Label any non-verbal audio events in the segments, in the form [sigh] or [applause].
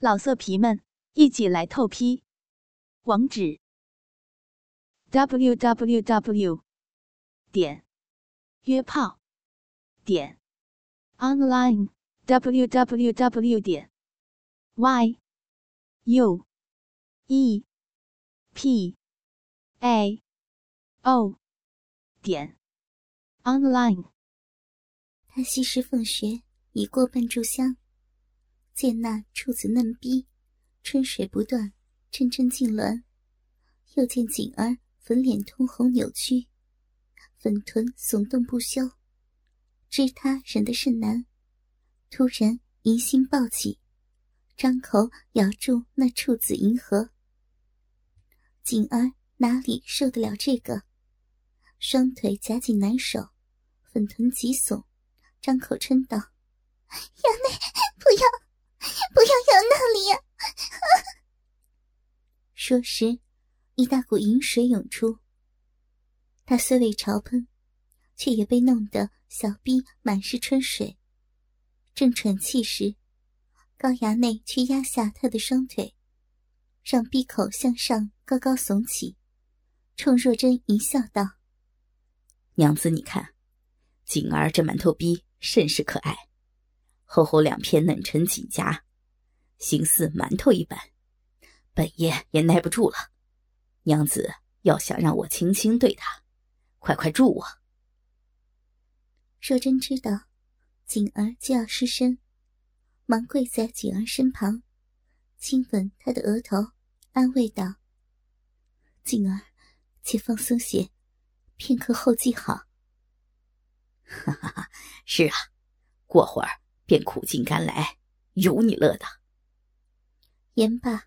老色皮们，一起来透批！网址：w w w 点约炮点 online w w w 点 y u e p a o 点 online。他吸食凤穴已过半炷香。见那处子嫩逼，春水不断，阵阵痉挛；又见景儿粉脸通红扭曲，粉臀耸动不休，知他忍得甚难。突然疑心暴起，张口咬住那处子银河。景儿哪里受得了这个？双腿夹紧难受，粉臀急耸，张口嗔道：“衙内，不要！” [laughs] 不要咬那里呀！说时，一大股淫水涌出。他虽未朝喷，却也被弄得小臂满是春水。正喘气时，高衙内却压下他的双腿，让闭口向上高高耸起，冲若真一笑道：“娘子，你看，锦儿这馒头逼甚是可爱。”厚厚两片嫩成锦夹，形似馒头一般，本爷也耐不住了。娘子要想让我轻轻对她，快快助我。若真知道锦儿就要失身，忙跪在锦儿身旁，亲吻她的额头，安慰道：“锦儿，且放松些，片刻后即好。[laughs] ”哈哈哈，是啊，过会儿。便苦尽甘来，有你乐的。言罢，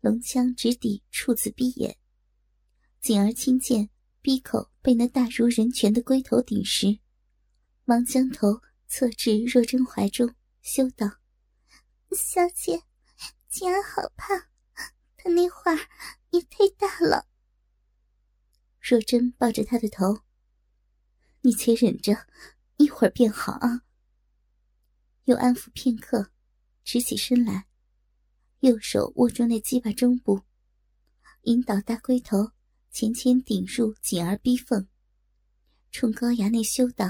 龙枪直抵处子闭眼。锦儿轻见闭口被那大如人拳的龟头顶时，忙将头侧至若真怀中，羞道：“小姐，锦儿好怕，他那会儿也忒大了。”若真抱着他的头：“你且忍着，一会儿便好啊。”又安抚片刻，直起身来，右手握住那鸡巴中部，引导大龟头浅浅顶入紧而逼缝，冲高衙内羞道：“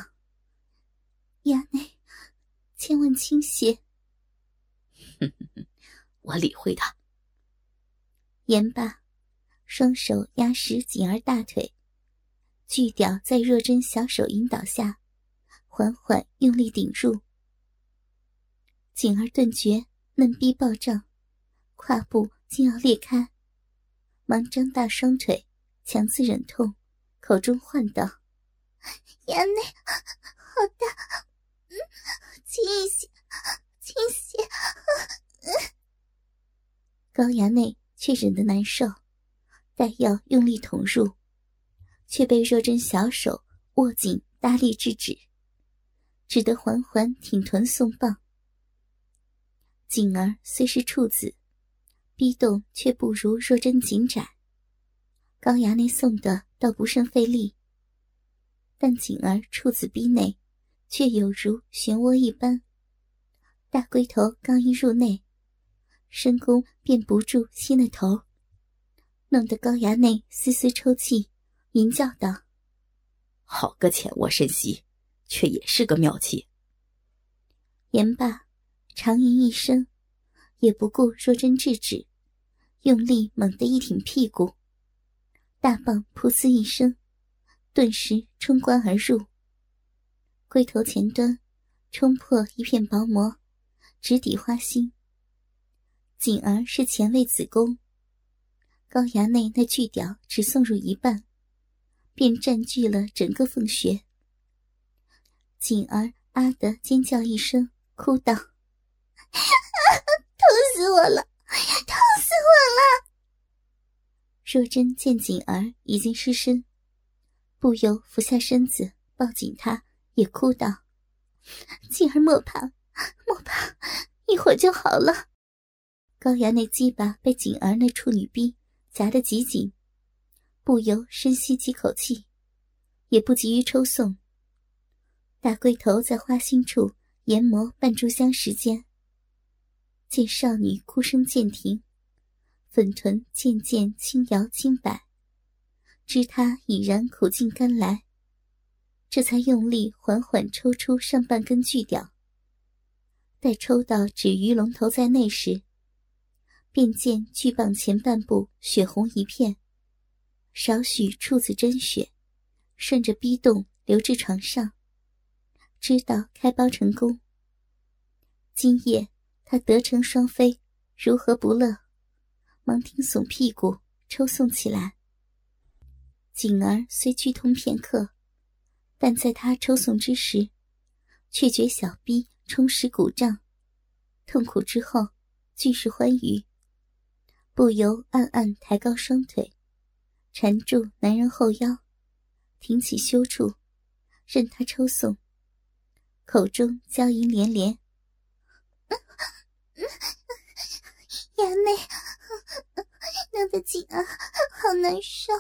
衙内，千万轻些。”“哼哼哼，我理会他。”言罢，双手压实锦儿大腿，巨屌在若真小手引导下，缓缓用力顶入。景儿顿觉嫩逼暴胀，胯部竟要裂开，忙张大双腿，强自忍痛，口中唤道：“衙内，好大，嗯，轻一些，轻些。”高衙内却忍得难受，待要用力捅入，却被若真小手握紧，大力制止，只得缓缓挺臀送棒。锦儿虽是处子，逼动却不如若真紧窄。高衙内送的倒不甚费力，但锦儿处子逼内，却有如漩涡一般。大龟头刚一入内，深宫便不住吸那头，弄得高衙内丝丝抽泣，吟叫道：“好个浅卧深吸，却也是个妙计。”言罢。长吟一声，也不顾若真制止，用力猛地一挺屁股，大棒噗呲一声，顿时冲关而入。龟头前端冲破一片薄膜，直抵花心。锦儿是前卫子宫，高衙内那巨屌只送入一半，便占据了整个凤穴。锦儿啊的尖叫一声，哭道。死我了！哎呀痛死我了！若真见锦儿已经失身，不由俯下身子抱紧她，也哭道：“锦儿莫怕，莫怕，一会儿就好了。”高衙内鸡巴被锦儿那处女逼夹得极紧，不由深吸几口气，也不急于抽送。大龟头在花心处研磨半炷香时间。见少女哭声渐停，粉臀渐渐轻摇轻摆，知她已然苦尽甘来，这才用力缓缓抽出上半根巨屌。待抽到止鱼龙头在内时，便见巨棒前半部血红一片，少许处子真血，顺着逼洞流至床上，知道开包成功。今夜。他得成双飞，如何不乐？忙挺耸屁股，抽送起来。锦儿虽剧痛片刻，但在他抽送之时，却觉小臂充实鼓胀，痛苦之后俱是欢愉，不由暗暗抬高双腿，缠住男人后腰，挺起羞处，任他抽送，口中娇吟连连。[laughs] [laughs] 衙内，弄得紧啊，好难受。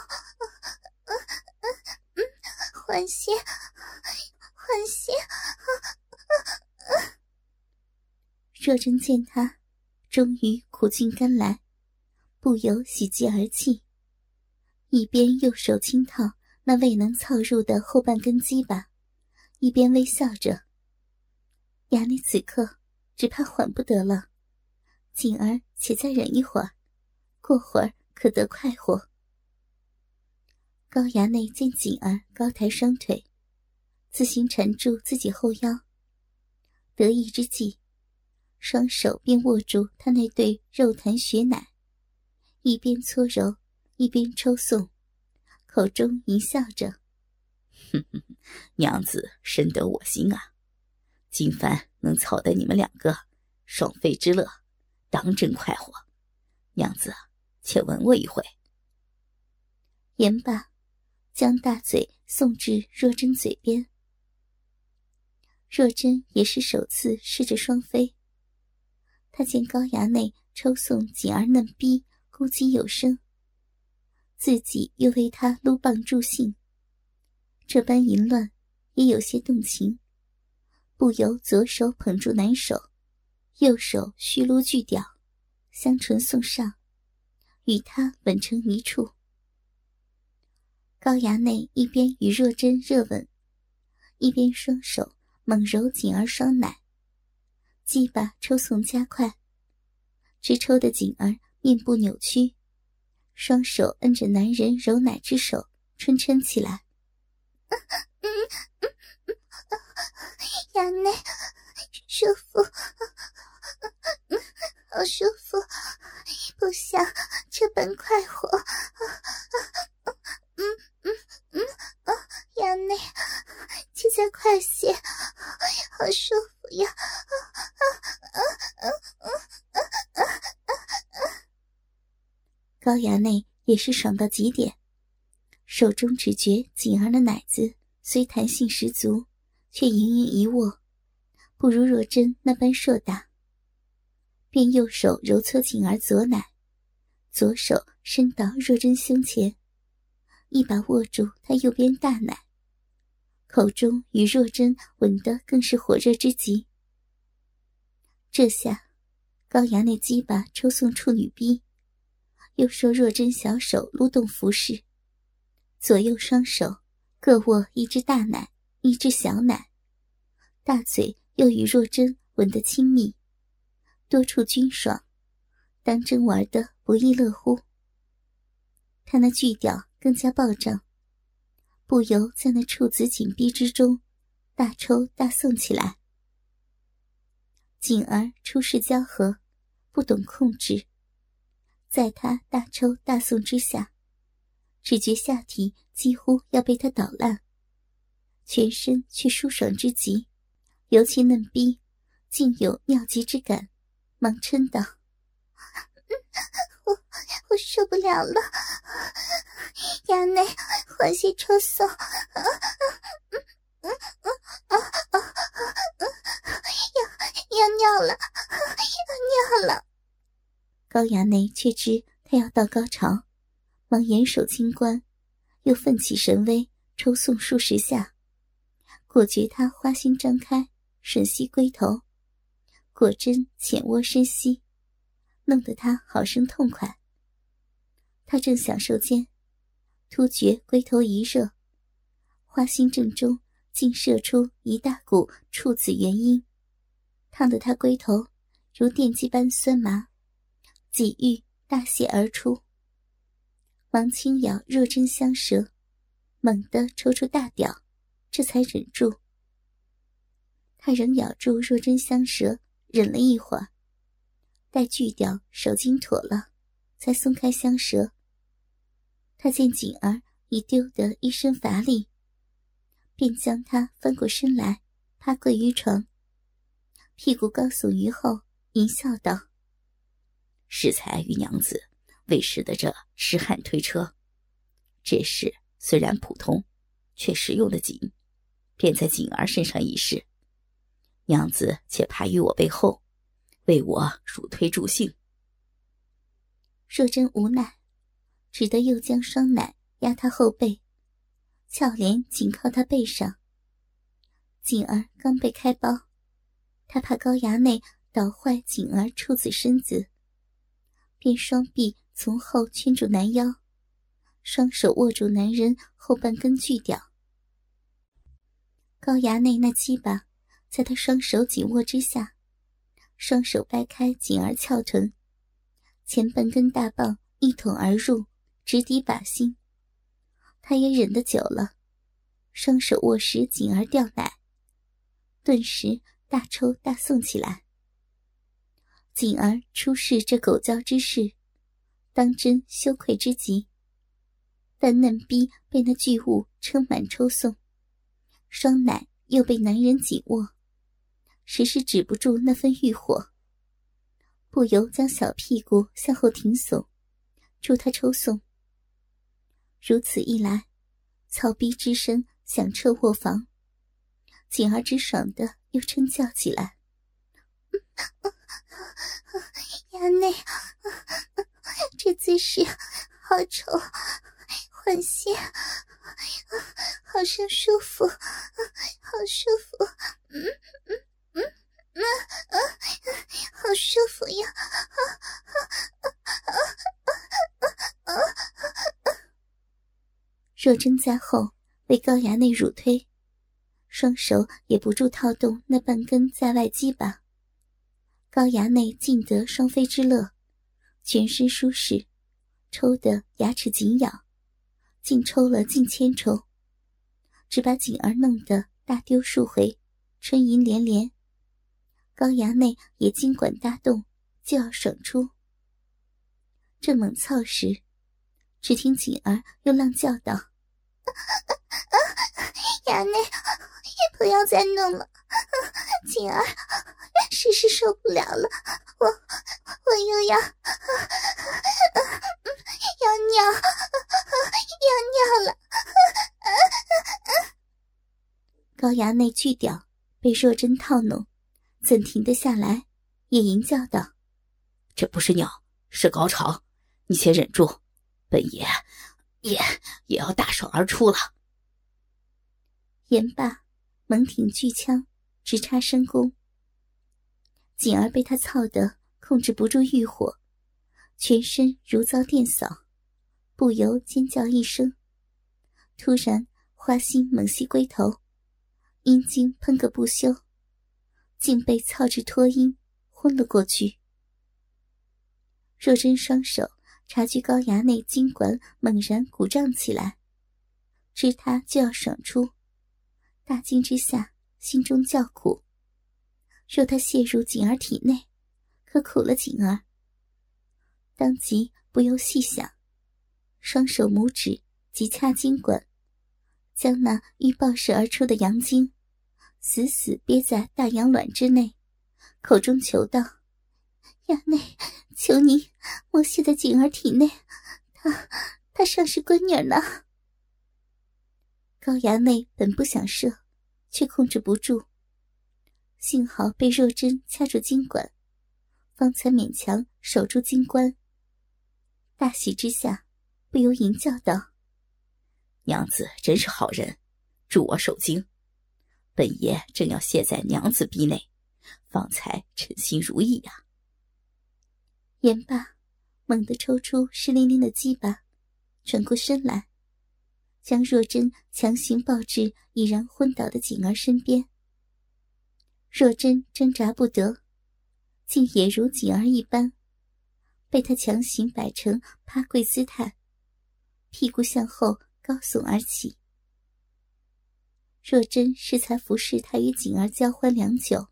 缓些，缓些。若真见他终于苦尽甘来，不由喜极而泣，一边右手轻套那未能操入的后半根鸡巴，一边微笑着。衙内此刻只怕缓不得了。锦儿，且再忍一会儿，过会儿可得快活。高衙内见锦儿高抬双腿，自行缠住自己后腰，得意之际，双手便握住他那对肉弹血奶，一边搓揉，一边抽送，口中淫笑着：“哼哼，娘子深得我心啊！今番能操得你们两个爽肺之乐。”当真快活，娘子，且吻我一回。言罢，将大嘴送至若真嘴边。若真也是首次试着双飞，她见高衙内抽送锦儿嫩逼，咕叽有声，自己又为他撸棒助兴，这般淫乱，也有些动情，不由左手捧住男手。右手虚撸巨屌，香唇送上，与他吻成一处。高衙内一边与若真热吻，一边双手猛揉锦儿双奶，鸡巴抽送加快，直抽的锦儿面部扭曲，双手摁着男人揉奶之手，春嗔起来。衙内，舒服。好舒服，不想这般快活。嗯嗯嗯，衙内，请再快些，好舒服呀！啊啊啊啊啊啊啊高衙内也是爽到极点，手中只觉锦儿的奶子虽弹性十足，却盈盈一握，不如若真那般硕大。便右手揉搓锦儿左奶，左手伸到若真胸前，一把握住她右边大奶，口中与若真吻得更是火热之极。这下，高衙内鸡巴抽送处女逼，又受若真小手撸动服饰，左右双手各握一只大奶，一只小奶，大嘴又与若真吻得亲密。多处均爽，当真玩得不亦乐乎。他那巨屌更加暴涨，不由在那处子紧逼之中大抽大送起来。锦儿初试交合，不懂控制，在他大抽大送之下，只觉下体几乎要被他捣烂，全身却舒爽之极，尤其嫩逼，竟有尿急之感。忙嗔道：“我我受不了了，衙内缓些抽送，啊啊啊啊啊啊！要要尿了，要尿了。”高衙内却知他要到高潮，忙严守清关，又奋起神威，抽送数十下，果觉他花心张开，吮吸龟头。果真浅窝深吸，弄得他好生痛快。他正享受间，突觉龟头一热，花心正中竟射出一大股处子元阴，烫得他龟头如电击般酸麻，几欲大泻而出。忙轻咬若真香舌，猛地抽出大屌，这才忍住。他仍咬住若真香舌。忍了一会儿，待锯掉手筋妥了，才松开香舌。他见锦儿已丢得一身乏力，便将她翻过身来，趴跪于床，屁股高耸于后，淫笑道：“适才与娘子为使得这痴汉推车，这事虽然普通，却实用的紧，便在锦儿身上一试。”娘子且趴于我背后，为我乳推助兴。若真无奈，只得又将双奶压他后背，俏脸紧靠他背上。锦儿刚被开包，他怕高衙内捣坏锦儿处子身子，便双臂从后圈住男腰，双手握住男人后半根巨屌。高衙内那鸡巴。在他双手紧握之下，双手掰开锦儿翘臀，前半根大棒一捅而入，直抵靶心。他也忍得久了，双手握实锦儿吊奶，顿时大抽大送起来。锦儿出示这狗叫之事，当真羞愧之极，但嫩逼被那巨物撑满抽送，双奶又被男人紧握。时时止不住那份欲火，不由将小屁股向后挺耸，助他抽送。如此一来，草逼之声响彻卧房，锦儿之爽的又嗔叫起来：“ [laughs] 衙内，这姿势好丑，换些，好生舒服，好舒服。”嗯嗯。嗯嗯，好舒服呀！啊啊啊啊啊啊若真在后为高衙内乳推，双手也不住套动那半根在外鸡巴。高衙内尽得双飞之乐，全身舒适，抽得牙齿紧咬，竟抽了近千抽，只把锦儿弄得大丢数回，春吟连连。高衙内也尽管大动，就要爽出。正猛操时，只听锦儿又浪叫道：“衙内，也不要再弄了，锦儿实是受不了了，我我又要要尿，要尿了。”高衙内巨屌被若真套弄。怎停得下来？也吟叫道：“这不是鸟，是高潮。你且忍住，本爷也也要大爽而出了。”言罢，猛挺巨枪，直插深宫。锦儿被他操得控制不住欲火，全身如遭电扫，不由尖叫一声。突然，花心猛吸龟头，阴茎喷个不休。竟被操至脱音，昏了过去。若真双手察觉高衙内筋管猛然鼓胀起来，知他就要爽出，大惊之下，心中叫苦。若他泄入锦儿体内，可苦了锦儿。当即不由细想，双手拇指即掐金管，将那欲爆射而出的阳精。死死憋在大羊卵之内，口中求道：“衙内，求您莫泄在锦儿体内，她她尚是闺女呢。”高衙内本不想射，却控制不住，幸好被若真掐住金管，方才勉强守住金冠。大喜之下，不由吟叫道：“娘子真是好人，助我守经。”本爷正要卸在娘子逼内，方才称心如意呀。言罢，猛地抽出湿淋淋的鸡巴，转过身来，将若真强行抱至已然昏倒的锦儿身边。若真挣扎不得，竟也如锦儿一般，被他强行摆成趴跪姿态，屁股向后高耸而起。若真是才服侍他与景儿交欢良久，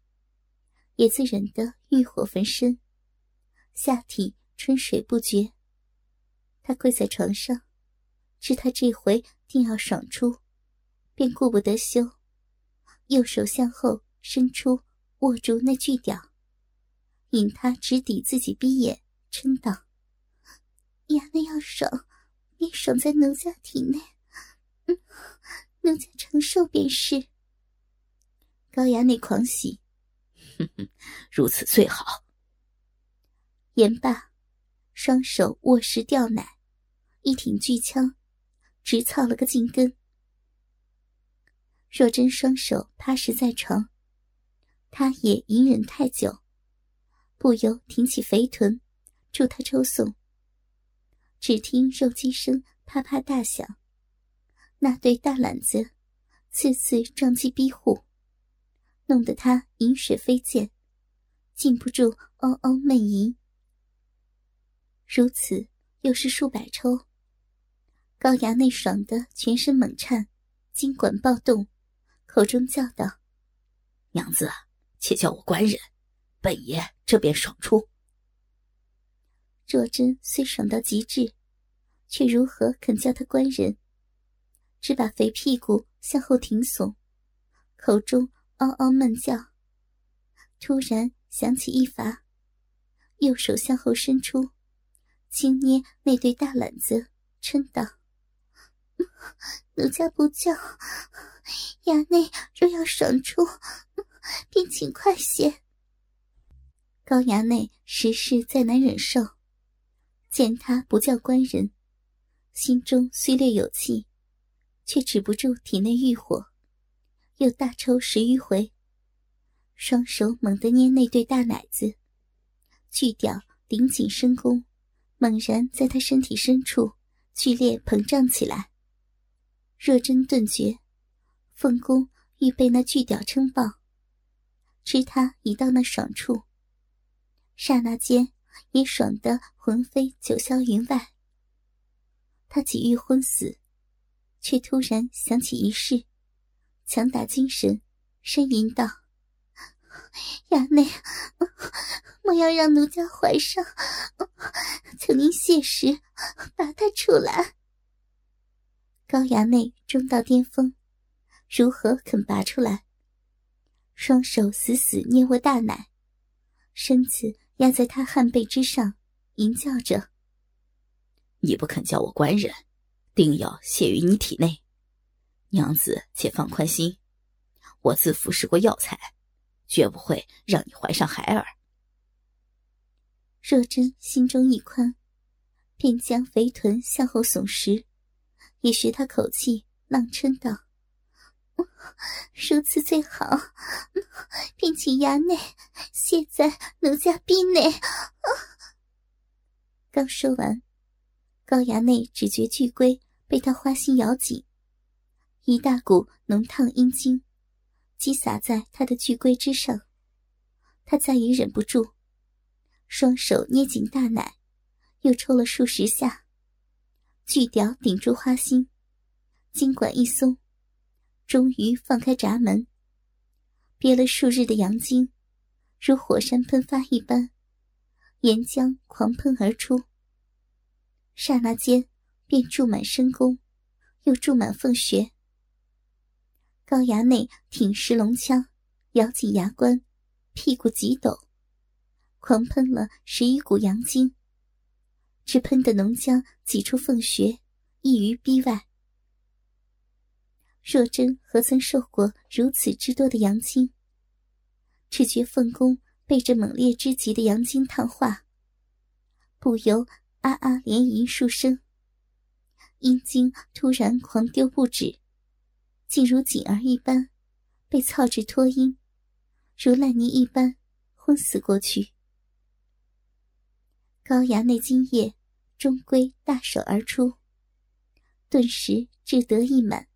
也自忍得欲火焚身，下体春水不绝。他跪在床上，知他这回定要爽出，便顾不得羞，右手向后伸出，握住那巨屌，引他直抵自己逼眼，嗔道：“衙内要爽，便爽在奴家体内。”嗯。奴家承受便是。高衙内狂喜，[laughs] 如此最好。言罢，双手握实吊奶，一挺巨枪，直操了个劲根。若真双手趴实在床，他也隐忍太久，不由挺起肥臀，助他抽送。只听肉鸡声啪啪大响。那对大懒子，次次撞击逼护，弄得他饮水飞溅，禁不住嗷嗷闷吟。如此又是数百抽，高衙内爽的全身猛颤，筋管暴动，口中叫道：“娘子，且叫我官人，本爷这便爽出。”若真虽爽到极致，却如何肯叫他官人？只把肥屁股向后挺耸，口中嗷嗷闷叫。突然想起一法，右手向后伸出，轻捏那对大懒子，嗔道：“奴家不叫，衙内若要爽出，便请快些。”高衙内实是再难忍受，见他不叫官人，心中虽略有气。却止不住体内欲火，又大抽十余回，双手猛地捏那对大奶子，巨屌顶紧深宫，猛然在他身体深处剧烈膨胀起来。若真顿觉，凤宫欲被那巨屌撑爆，知他已到那爽处，刹那间也爽得魂飞九霄云外。他几欲昏死。却突然想起一事，强打精神，呻吟道：“衙内，莫要让奴家怀上，求您谢时拔他出来。”高衙内终到巅峰，如何肯拔出来？双手死死捏握大奶，身子压在他汗背之上，吟叫着：“你不肯叫我官人。”定要泄于你体内，娘子且放宽心，我自服食过药材，绝不会让你怀上孩儿。若真心中一宽，便将肥臀向后耸实，也学他口气，浪嗔道：“ [laughs] 如此最好，[laughs] 便请衙内卸在奴家臂内。”刚说完，高衙内只觉巨龟。被他花心咬紧，一大股浓烫阴茎击洒在他的巨龟之上，他再也忍不住，双手捏紧大奶，又抽了数十下，巨屌顶住花心，筋管一松，终于放开闸门，憋了数日的阳精，如火山喷发一般，岩浆狂喷而出，刹那间。便注满深宫，又注满凤穴。高衙内挺实龙枪，咬紧牙关，屁股急抖，狂喷了十余股阳精，只喷的浓浆挤出凤穴，溢于逼外。若真何曾受过如此之多的阳精？只觉凤宫被这猛烈之极的阳精烫化，不由啊啊连吟数声。阴茎突然狂丢不止，竟如锦儿一般，被操至脱阴，如烂泥一般昏死过去。高衙内今夜终归大手而出，顿时志得意满，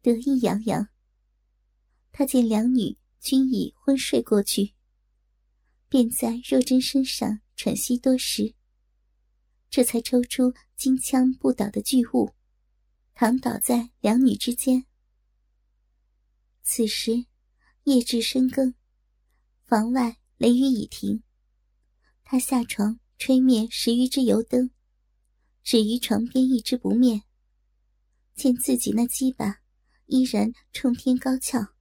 得意洋洋。他见两女均已昏睡过去，便在若真身上喘息多时，这才抽出金枪不倒的巨物，躺倒在两女之间。此时夜至深更，房外雷雨已停。他下床吹灭十余支油灯，只余床边一支不灭。见自己那鸡巴依然冲天高翘，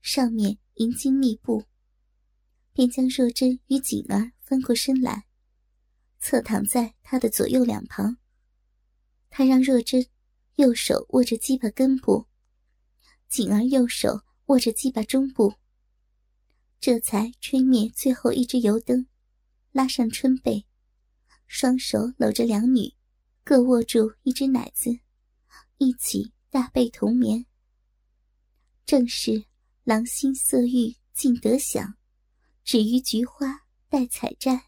上面银金密布，便将若真与锦儿翻过身来，侧躺在他的左右两旁。他让若真右手握着鸡巴根部。锦儿右手握着鸡巴中部，这才吹灭最后一支油灯，拉上春被，双手搂着两女，各握住一只奶子，一起大被同眠。正是郎心色欲尽得享，只于菊花待采摘。